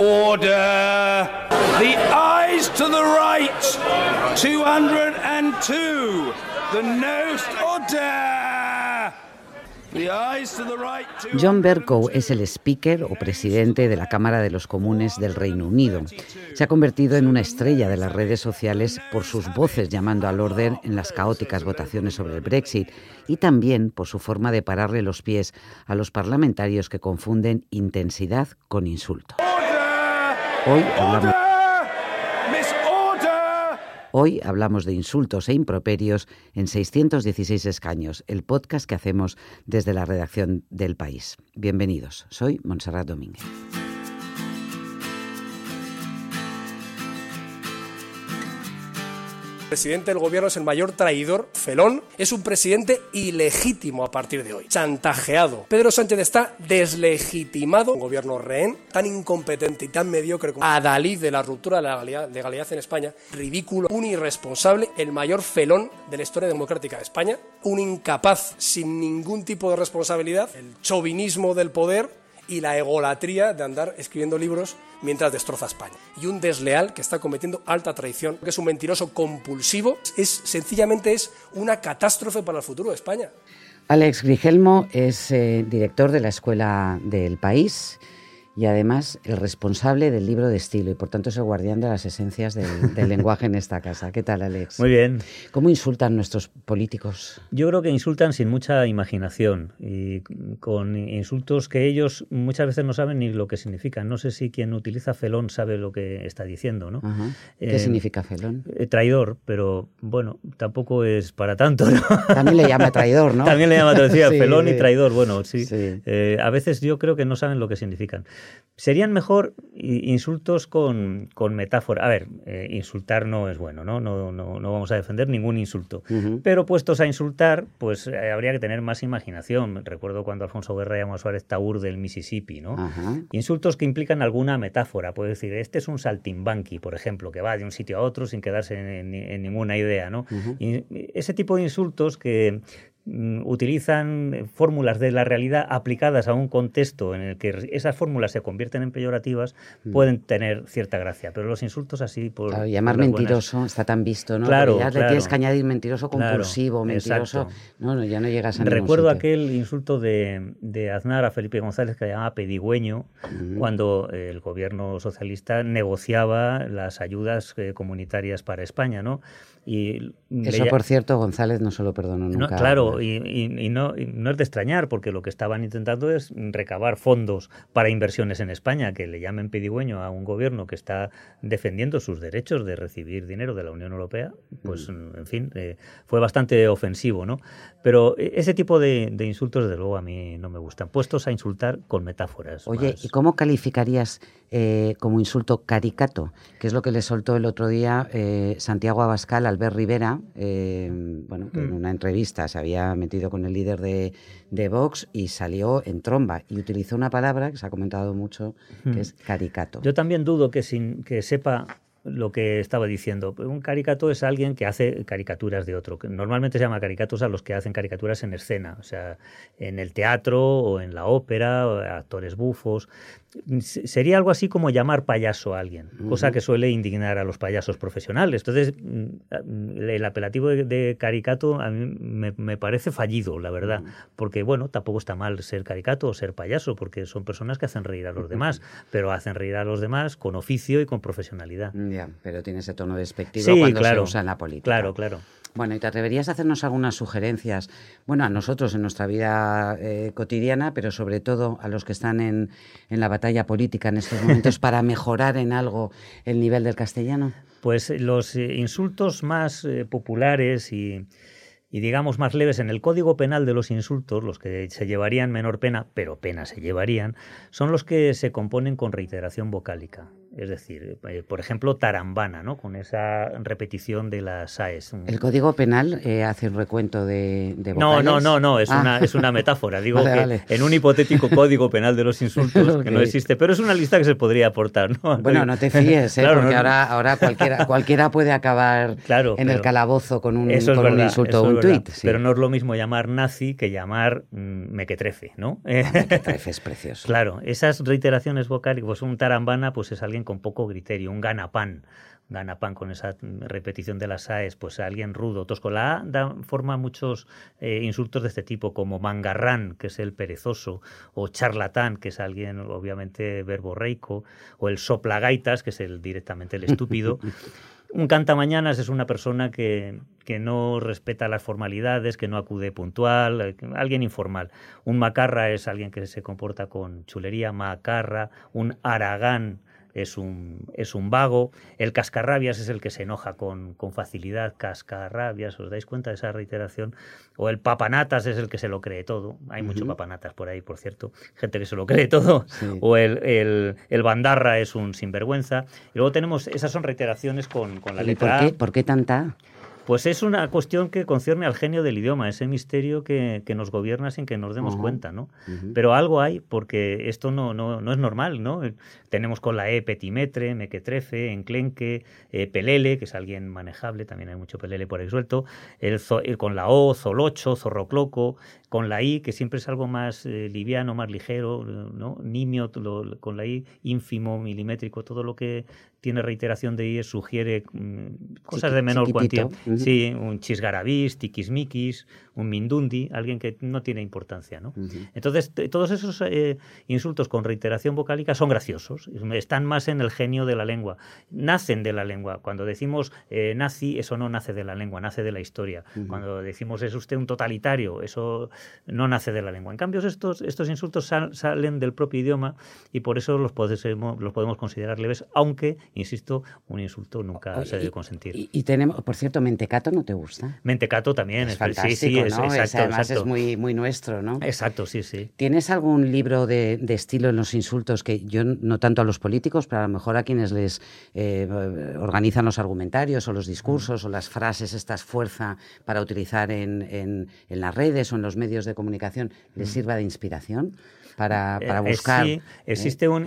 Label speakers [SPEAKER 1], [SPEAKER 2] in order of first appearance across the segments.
[SPEAKER 1] Order! The eyes to the right! 202! The nose! Order!
[SPEAKER 2] John Bercow es el speaker o presidente de la Cámara de los Comunes del Reino Unido. Se ha convertido en una estrella de las redes sociales por sus voces llamando al orden en las caóticas votaciones sobre el Brexit y también por su forma de pararle los pies a los parlamentarios que confunden intensidad con insulto. Hoy hablamos Hoy hablamos de insultos e improperios en 616 escaños, el podcast que hacemos desde la redacción del país. Bienvenidos, soy Montserrat Domínguez.
[SPEAKER 3] Presidente del gobierno es el mayor traidor, felón, es un presidente ilegítimo a partir de hoy, chantajeado. Pedro Sánchez está deslegitimado, un gobierno rehén, tan incompetente y tan mediocre como adalid de la ruptura de la legalidad, en España, ridículo, un irresponsable, el mayor felón de la historia democrática de España, un incapaz sin ningún tipo de responsabilidad, el chauvinismo del poder y la egolatría de andar escribiendo libros mientras destroza España. Y un desleal que está cometiendo alta traición, que es un mentiroso compulsivo, es sencillamente es una catástrofe para el futuro de España.
[SPEAKER 2] Alex Grigelmo es eh, director de la Escuela del País y además el responsable del libro de estilo y por tanto es el guardián de las esencias del, lenguaje en esta casa. ¿Qué tal, Alex?
[SPEAKER 4] Muy bien.
[SPEAKER 2] ¿Cómo insultan nuestros políticos?
[SPEAKER 4] Yo creo que insultan sin mucha imaginación y con insultos que ellos muchas veces no saben ni lo que significan. No sé si quien utiliza felón sabe lo que está diciendo, ¿no?
[SPEAKER 2] ¿Qué eh, significa felón?
[SPEAKER 4] Eh, traidor, pero bueno, tampoco es para tanto, ¿no?
[SPEAKER 2] También le llama traidor, ¿no?
[SPEAKER 4] También le llama, decía, felón y traidor. Bueno, sí. Eh, a veces yo creo que no saben lo que significan. Serían mejor insultos con, con metáfora. A ver, eh, insultar no es bueno, ¿no? No, no, no vamos a defender ningún insulto. Pero puestos a insultar, pues eh, habría que tener más imaginación. Recuerdo cuando Alfonso Guerra llamó a Suárez Taur del Mississippi, ¿no? Insultos que implican alguna metáfora. Puede decir, este es un saltimbanqui, por ejemplo, que va de un sitio a otro sin quedarse en, ninguna idea, ¿no? y ese tipo de insultos que utilizan fórmulas de la realidad aplicadas a un contexto en el que esas fórmulas se convierten en peyorativas, mm. pueden tener cierta gracia. Pero los insultos así por.
[SPEAKER 2] llamar mentiroso está tan visto, ¿no?
[SPEAKER 4] Claro.
[SPEAKER 2] ya le tienes que añadir mentiroso compulsivo, mentiroso. No, ya no llegas a
[SPEAKER 4] Recuerdo aquel insulto de, de, Aznar a Felipe González que llamaba pedigüeño cuando el gobierno socialista negociaba las ayudas eh, comunitarias para España, ¿no?
[SPEAKER 2] Y Eso, por cierto, González no se lo perdonó nunca.
[SPEAKER 4] claro, y, no, no, es de extrañar, porque lo que estaban intentando es recabar fondos para inversiones en España, que le llamen pedigüeño a un gobierno que está defendiendo sus derechos de recibir dinero de la Unión Europea, pues, mm. en fin, eh, fue bastante ofensivo, ¿no? Pero ese tipo de, insultos, desde luego, a mí no me gustan, puestos a insultar con metáforas.
[SPEAKER 2] Oye, ¿y cómo calificarías eh, como insulto caricato? Que es lo que le soltó el otro día eh, Santiago Abascal Albert Rivera, eh, bueno, en mm. una entrevista se había metido con el líder de, de, Vox y salió en tromba y utilizó una palabra que se ha comentado mucho, que mm. es caricato.
[SPEAKER 4] Yo también dudo que, sin, que sepa lo que estaba diciendo. Un caricato es alguien que hace caricaturas de otro. Normalmente se llama caricatos a los que hacen caricaturas en escena, o sea, en el teatro o en la ópera, actores bufos. Sería algo así como llamar payaso a alguien, cosa que suele indignar a los payasos profesionales. Entonces, mm, el apelativo de, caricato a mí me, parece fallido, la verdad, porque bueno, tampoco está mal ser caricato o ser payaso, porque son personas que hacen reír a los demás, pero hacen reír a los demás con oficio y con profesionalidad.
[SPEAKER 2] Ya, pero tiene ese tono despectivo cuando se usa en la política.
[SPEAKER 4] Claro, claro.
[SPEAKER 2] Bueno, ¿y te atreverías a hacernos algunas sugerencias? Bueno, a nosotros en nuestra vida eh, cotidiana, pero sobre todo a los que están en, en la batalla política en estos momentos para mejorar en algo el nivel del castellano.
[SPEAKER 4] Pues los eh, insultos más eh, populares y, y digamos más leves en el Código Penal de los insultos, los que se llevarían menor pena, pero pena se llevarían, son los que se componen con reiteración vocálica. Es decir, eh, por ejemplo, tarambana, ¿no? Con esa repetición de las AES.
[SPEAKER 2] ¿El Código Penal eh, hace un recuento de, vocales?
[SPEAKER 4] No, no, no, no, es, ah. una, es una metáfora. Digo que en un hipotético Código Penal de los insultos, que no existe, pero es una lista que se podría aportar, ¿no?
[SPEAKER 2] Bueno, no te fíes, ¿eh? porque ahora, ahora cualquiera, cualquiera puede acabar en el calabozo con un, insulto o un tuit.
[SPEAKER 4] Pero no es lo mismo llamar nazi que llamar mm, mequetrefe, ¿no?
[SPEAKER 2] mequetrefe es precioso.
[SPEAKER 4] Claro, esas reiteraciones vocálicas, pues un tarambana pues es alguien con poco criterio, un ganapán ganapán con esa repetición de las AES, pues alguien rudo. Tosco la A da forma muchos eh, insultos de este tipo, como mangarrán, que es el perezoso, o charlatán, que es alguien obviamente verborreico, o el soplagaitas, que es el directamente el estúpido. Un cantamañanas es una persona que, que, no respeta las formalidades, que no acude puntual, eh, alguien informal. Un macarra es alguien que se comporta con chulería, macarra. Un aragán es un, es un vago. El cascarrabias es el que se enoja con, con, facilidad. Cascarrabias, ¿os dais cuenta de esa reiteración? O el papanatas es el que se lo cree todo. Hay mucho papanatas por ahí, por cierto. Gente que se lo cree todo. O el, el, el, bandarra es un sinvergüenza. Y luego tenemos, esas son reiteraciones con, con la letra
[SPEAKER 2] por qué, ¿Por qué tanta?
[SPEAKER 4] Pues es una cuestión que concierne al genio del idioma, ese misterio que, nos gobierna sin que nos demos cuenta, ¿no? Pero algo hay, porque esto no, no, no, es normal, ¿no? Tenemos con la E petimetre, mequetrefe, enclenque, eh, pelele, que es alguien manejable, también hay mucho pelele por ahí suelto, el, con la O, zolocho, zorrocloco, con la I, que siempre es algo más eh, liviano, más ligero, ¿no? Nimio, con la I, ínfimo, milimétrico, todo lo que tiene reiteración de I sugiere mm, cosas de menor cuantía. Sí, un chisgarabís, tiquismiquis, un mindundi, alguien que no tiene importancia. ¿no? Entonces, todos esos eh, insultos con reiteración vocálica son graciosos, están más en el genio de la lengua, nacen de la lengua. Cuando decimos eh, nazi, eso no nace de la lengua, nace de la historia. Cuando decimos es usted un totalitario, eso no nace de la lengua. En cambio, estos, estos insultos salen del propio idioma y por eso los podemos, los podemos considerar leves, aunque, insisto, un insulto nunca se debe consentir.
[SPEAKER 2] Y, tenemos, por cierto, mentecato no te gusta.
[SPEAKER 4] Mentecato también
[SPEAKER 2] es, fantástico, es, además es muy, muy nuestro, ¿no?
[SPEAKER 4] Exacto, sí, sí.
[SPEAKER 2] ¿Tienes algún libro de, estilo en los insultos que yo no tanto a los políticos, pero a lo mejor a quienes les eh, organizan los argumentarios o los discursos o las frases, estas fuerza para utilizar en, en, en las redes o en los medios de comunicación, les sirva de inspiración? Para, eh, para buscar.
[SPEAKER 4] sí, existe un,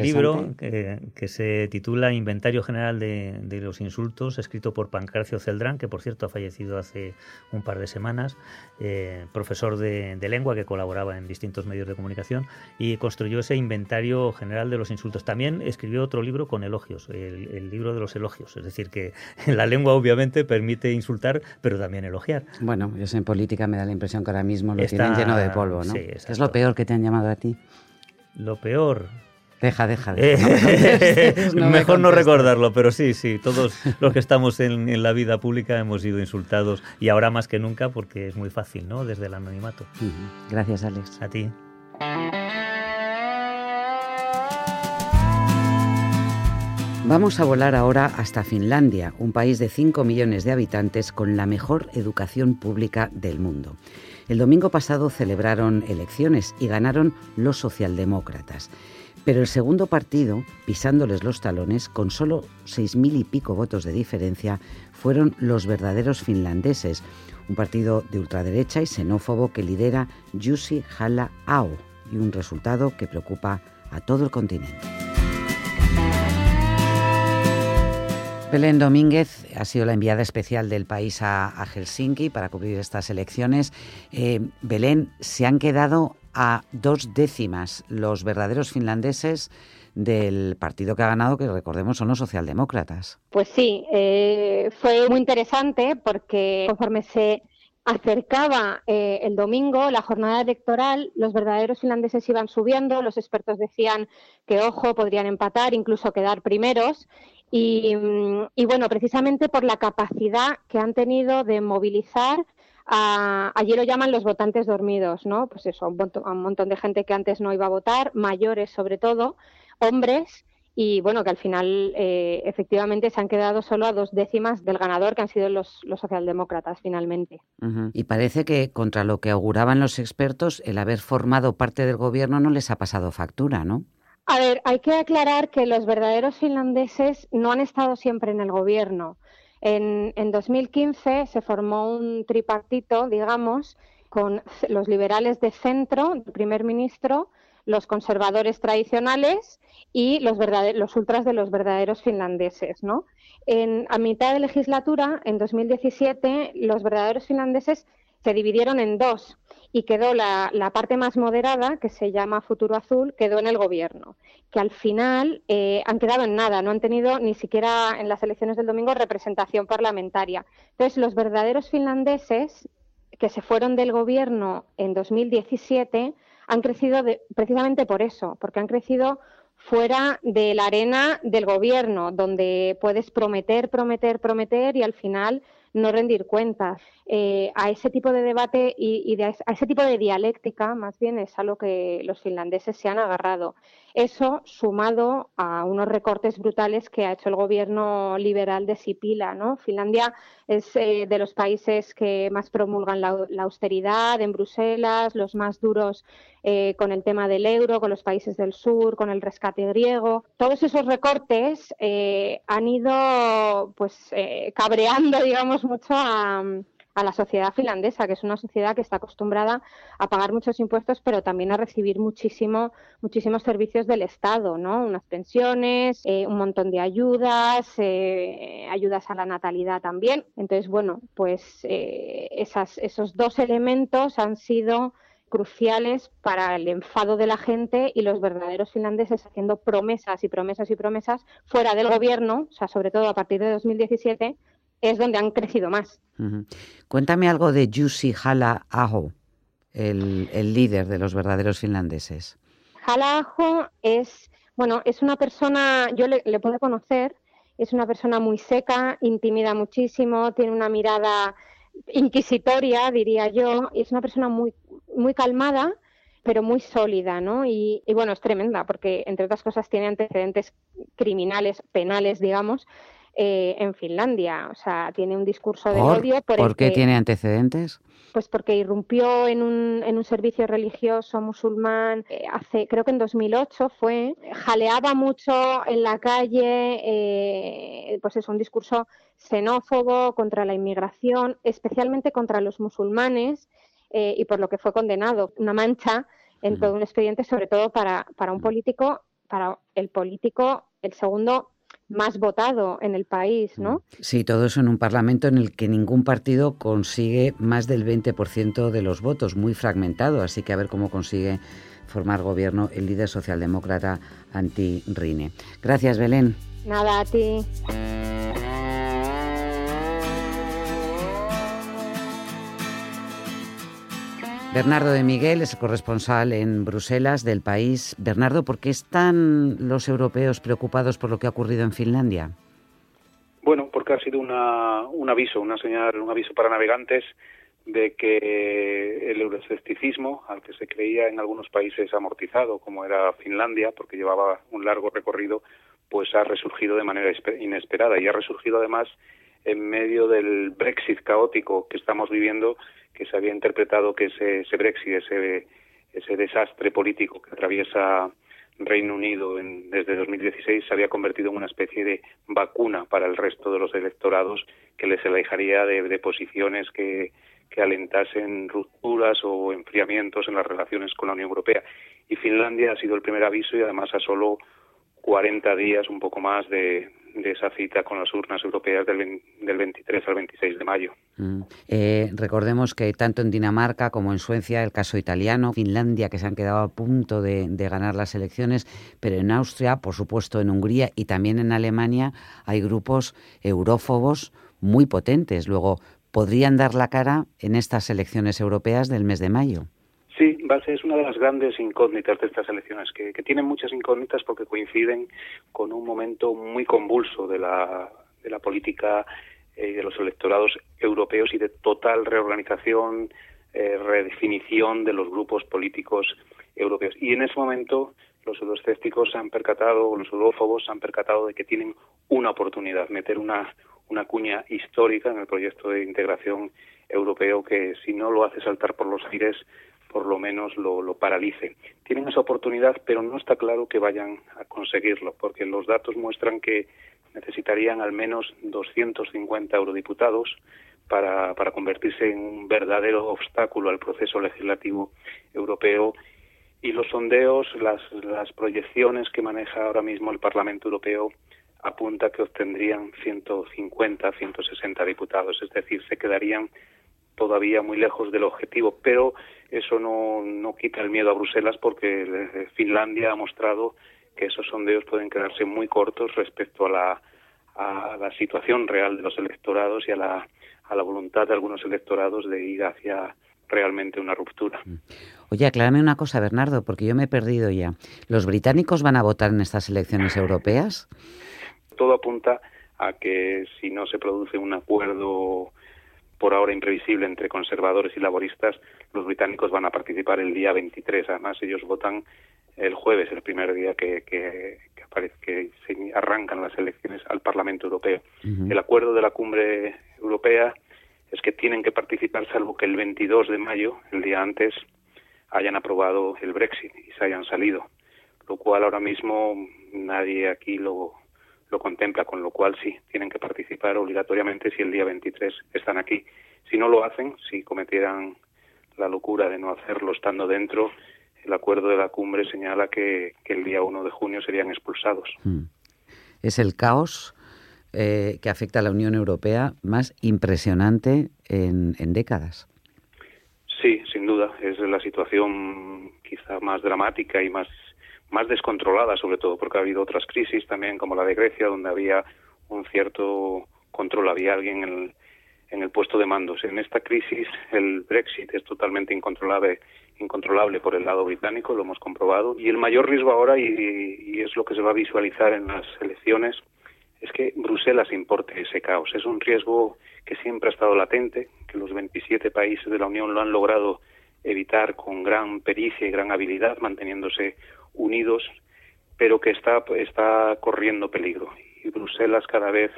[SPEAKER 4] libro que, se titula Inventario General de, de, los Insultos, escrito por Pancracio Celdrán, que por cierto ha fallecido hace un par de semanas, eh, profesor de, lengua que colaboraba en distintos medios de comunicación y construyó ese inventario general de los insultos. También escribió otro libro con elogios, el, libro de los elogios. Es decir, que la lengua obviamente permite insultar, pero también elogiar.
[SPEAKER 2] Bueno, yo en política me da la impresión que ahora mismo lo tienen lleno de polvo, ¿no? es lo peor que te han llamado a ti?
[SPEAKER 4] Lo peor,
[SPEAKER 2] Deja, deja, deja.
[SPEAKER 4] Mejor no recordarlo, pero sí, sí, todos los que estamos en, la vida pública hemos sido insultados y ahora más que nunca porque es muy fácil, ¿no? Desde el anonimato.
[SPEAKER 2] Gracias, Alex.
[SPEAKER 4] A ti.
[SPEAKER 2] Vamos a volar ahora hasta Finlandia, un país de 5 millones de habitantes con la mejor educación pública del mundo. El domingo pasado celebraron elecciones y ganaron los socialdemócratas. Pero el segundo partido, pisándoles los talones, con solo seis mil y pico votos de diferencia, fueron los verdaderos finlandeses, un partido de ultraderecha y xenófobo que lidera Jussi Halla Ao, y un resultado que preocupa a todo el continente. Belén Domínguez ha sido la enviada especial del país a, Helsinki para cubrir estas elecciones. Eh, Belén, se han quedado a dos décimas los verdaderos finlandeses del partido que ha ganado, que recordemos son los socialdemócratas.
[SPEAKER 5] Pues sí, eh, fue muy interesante porque conforme se acercaba eh, el domingo, la jornada electoral, los verdaderos finlandeses iban subiendo, los expertos decían que, ojo, podrían empatar, incluso quedar primeros. Y, y bueno, precisamente por la capacidad que han tenido de movilizar allí lo llaman los votantes dormidos, ¿no? Pues eso, un, un montón de gente que antes no iba a votar, mayores sobre todo, hombres, y bueno, que al final eh, efectivamente se han quedado solo a dos décimas del ganador, que han sido los socialdemócratas finalmente.
[SPEAKER 2] Y parece que contra lo que auguraban los expertos, el haber formado parte del gobierno no les ha pasado factura, ¿no?
[SPEAKER 5] A ver, hay que aclarar que los verdaderos finlandeses no han estado siempre en el gobierno. En, en 2015 se formó un tripartito, digamos, con los liberales de centro, el primer ministro, los conservadores tradicionales y los, los ultras de los verdaderos finlandeses. ¿no? En, a mitad de legislatura, en 2017, los verdaderos finlandeses se dividieron en dos y quedó la, parte más moderada, que se llama Futuro Azul, quedó en el gobierno, que al final eh, han quedado en nada, no han tenido ni siquiera en las elecciones del domingo representación parlamentaria. Entonces, los verdaderos finlandeses que se fueron del gobierno en 2017 han crecido precisamente por eso, porque han crecido fuera de la arena del gobierno, donde puedes prometer, prometer, prometer y al final no rendir cuentas. Eh, a ese tipo de debate y, a ese tipo de dialéctica, más bien, es a lo que los finlandeses se han agarrado. Eso sumado a unos recortes brutales que ha hecho el gobierno liberal de Sipila. ¿no? Finlandia es eh, de los países que más promulgan la, austeridad en Bruselas, los más duros eh, con el tema del euro, con los países del sur, con el rescate griego. Todos esos recortes han ido pues cabreando, digamos, mucho a, la sociedad finlandesa, que es una sociedad que está acostumbrada a pagar muchos impuestos, pero también a recibir muchísimo, muchísimos servicios del Estado, ¿no? Unas pensiones, eh, un montón de ayudas, eh, ayudas a la natalidad también. Entonces, bueno, pues eh, esas, esos dos elementos han sido cruciales para el enfado de la gente y los verdaderos finlandeses haciendo promesas y promesas y promesas fuera del gobierno, o sea, sobre todo a partir de 2017, es donde han crecido más.
[SPEAKER 2] Cuéntame algo de Jussi Hala Aho, el, líder de los verdaderos finlandeses.
[SPEAKER 5] Hala Aho es, bueno, es una persona, yo le, puedo conocer, es una persona muy seca, intimida muchísimo, tiene una mirada inquisitoria, diría yo, y es una persona muy, muy calmada, pero muy sólida, ¿no? Y, y, bueno, es tremenda porque, entre otras cosas, tiene antecedentes criminales, penales, digamos, eh, en Finlandia. O sea, tiene un discurso de odio.
[SPEAKER 2] Por, qué tiene antecedentes?
[SPEAKER 5] Pues porque irrumpió en un, en un servicio religioso musulmán eh, hace, creo que en 2008 fue, jaleaba mucho en la calle, eh, pues es un discurso xenófobo contra la inmigración, especialmente contra los musulmanes y por lo que fue condenado. Una mancha en todo un expediente, sobre todo para, para un político, para el político, el segundo más votado en el país, ¿no? Mm.
[SPEAKER 2] Sí, todo eso en un parlamento en el que ningún partido consigue más del 20% de los votos, muy fragmentado, así que a ver cómo consigue formar gobierno el líder socialdemócrata anti-Rine. Gracias, Belén.
[SPEAKER 5] Nada, a ti.
[SPEAKER 2] Bernardo de Miguel es el corresponsal en Bruselas del país. Bernardo, ¿por qué están los europeos preocupados por lo que ha ocurrido en Finlandia?
[SPEAKER 6] Bueno, porque ha sido un aviso, una señal, un aviso para navegantes de que el euroescepticismo, al que se creía en algunos países amortizado, como era Finlandia, porque llevaba un largo recorrido, pues ha resurgido de manera inesperada y ha resurgido además en medio del Brexit caótico que estamos viviendo que se había interpretado que ese, ese Brexit, ese, ese desastre político que atraviesa Reino Unido en, desde 2016 se había convertido en una especie de vacuna para el resto de los electorados que les alejaría de, de posiciones que, que alentasen rupturas o enfriamientos en las relaciones con la Unión Europea. Y Finlandia ha sido el primer aviso y además a solo 40 días, un poco más, de, de esa cita con las urnas europeas del, del 23 al 26 de mayo.
[SPEAKER 2] Mm. Eh, recordemos que tanto en Dinamarca como en Suecia, el caso italiano, Finlandia, que se han quedado a punto de, ganar las elecciones, pero en Austria, por supuesto en Hungría y también en Alemania hay grupos eurófobos muy potentes. Luego, ¿podrían dar la cara en estas elecciones europeas del mes de mayo?
[SPEAKER 6] Sí, es una de las grandes incógnitas de estas elecciones, que, tienen muchas incógnitas porque coinciden con un momento muy convulso de la, de la política y eh, de los electorados europeos y de total reorganización, eh, redefinición de los grupos políticos europeos. Y en ese momento los euroscépticos se han percatado, los eurófobos se han percatado de que tienen una oportunidad, meter una, una cuña histórica en el proyecto de integración europeo que si no lo hace saltar por los aires por lo menos lo, lo paralice. Tienen esa oportunidad, pero no está claro que vayan a conseguirlo, porque los datos muestran que necesitarían al menos 250 eurodiputados para, para convertirse en un verdadero obstáculo al proceso legislativo europeo y los sondeos, las, las proyecciones que maneja ahora mismo el Parlamento Europeo apunta que obtendrían 150, 160 diputados, es decir, se quedarían todavía muy lejos del objetivo, pero eso no, no quita el miedo a Bruselas porque Finlandia ha mostrado que esos sondeos pueden quedarse muy cortos respecto a la, a la situación real de los electorados y a la, a la voluntad de algunos electorados de ir hacia realmente una ruptura. Mm.
[SPEAKER 2] Oye, aclárame una cosa, Bernardo, porque yo me he perdido ya. ¿Los británicos van a votar en estas elecciones europeas?
[SPEAKER 6] Todo apunta a que si no se produce un acuerdo por ahora imprevisible entre conservadores y laboristas, los británicos van a participar el día 23. Además, ellos votan el jueves, el primer día que, que, que, se arrancan las elecciones al Parlamento Europeo. El acuerdo de la cumbre europea es que tienen que participar salvo que el 22 de mayo, el día antes, hayan aprobado el Brexit y se hayan salido, lo cual ahora mismo nadie aquí lo, lo contempla, con lo cual sí, tienen participar obligatoriamente si el día 23 están aquí. Si no lo hacen, si cometieran la locura de no hacerlo estando dentro, el acuerdo de la cumbre señala que, el día 1 de junio serían expulsados. Hmm.
[SPEAKER 2] Es el caos eh, que afecta a la Unión Europea más impresionante en, en décadas.
[SPEAKER 6] Sí, sin duda. Es la situación quizá más dramática y más, más descontrolada, sobre todo porque ha habido otras crisis también, como la de Grecia, donde había un cierto control, había alguien en el, en el puesto de mandos. En esta crisis el Brexit es totalmente incontrolable, incontrolable por el lado británico, lo hemos comprobado, y el mayor riesgo ahora, y, es lo que se va a visualizar en las elecciones, es que Bruselas importe ese caos. Es un riesgo que siempre ha estado latente, que los 27 países de la Unión lo han logrado evitar con gran pericia y gran habilidad, manteniéndose unidos, pero que está, está corriendo peligro. Y Bruselas cada vez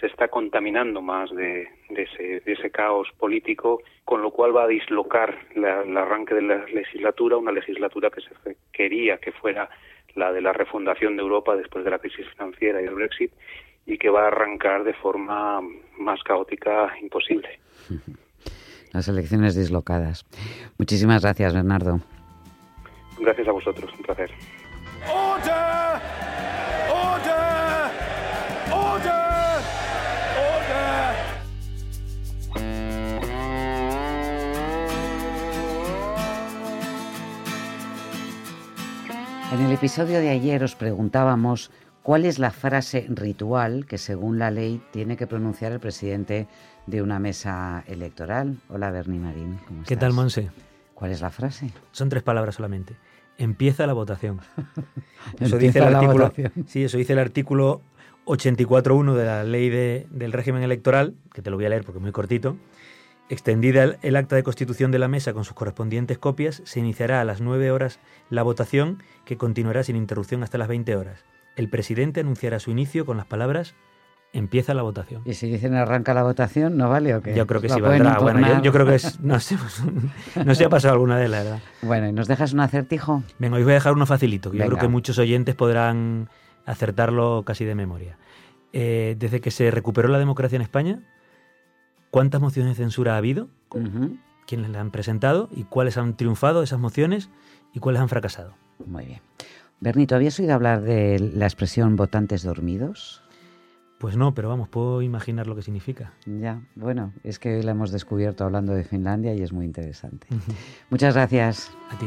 [SPEAKER 6] se está contaminando más de, ese, de ese, caos político, con lo cual va a dislocar el arranque de la legislatura, una legislatura que se quería que fuera la de la refundación de Europa después de la crisis financiera y el Brexit, y que va a arrancar de forma más caótica imposible.
[SPEAKER 2] Las elecciones dislocadas. Muchísimas gracias, Bernardo.
[SPEAKER 6] Gracias a vosotros, un placer.
[SPEAKER 2] En el episodio de ayer os preguntábamos cuál es la frase ritual que según la ley tiene que pronunciar el presidente de una mesa electoral. Hola Bernie Marín, ¿cómo estás?
[SPEAKER 7] ¿Qué tal, Monse?
[SPEAKER 2] ¿Cuál es la frase?
[SPEAKER 7] Son tres palabras solamente. Empieza la votación. eso dice el artículo, Sí, eso dice el artículo 84.1 de la ley del régimen electoral, que te lo voy a leer porque es muy cortito. Extendida el, acta de constitución de la mesa con sus correspondientes copias, se iniciará a las 9 horas la votación que continuará sin interrupción hasta las 20 horas. El presidente anunciará su inicio con las palabras empieza la votación.
[SPEAKER 2] ¿Y si dicen arranca la votación, no vale o qué?
[SPEAKER 7] Yo creo que sí valdrá. Bueno, yo, creo que es, no sé, no sé ha pasado alguna de la verdad.
[SPEAKER 2] Bueno, ¿y nos dejas un acertijo?
[SPEAKER 7] Venga, hoy voy a dejar uno facilito, que yo creo que muchos oyentes podrán acertarlo casi de memoria. Eh, desde que se recuperó la democracia en España, cuántas mociones de censura ha habido, quiénes las han presentado y cuáles han triunfado esas mociones y cuáles han fracasado.
[SPEAKER 2] Muy bien. Bernito, ¿habías oído hablar de la expresión votantes dormidos?
[SPEAKER 7] Pues no, pero vamos, puedo imaginar lo que significa.
[SPEAKER 2] Ya, bueno, es que hoy la hemos descubierto hablando de Finlandia y es muy interesante. Muchas gracias.
[SPEAKER 7] A ti.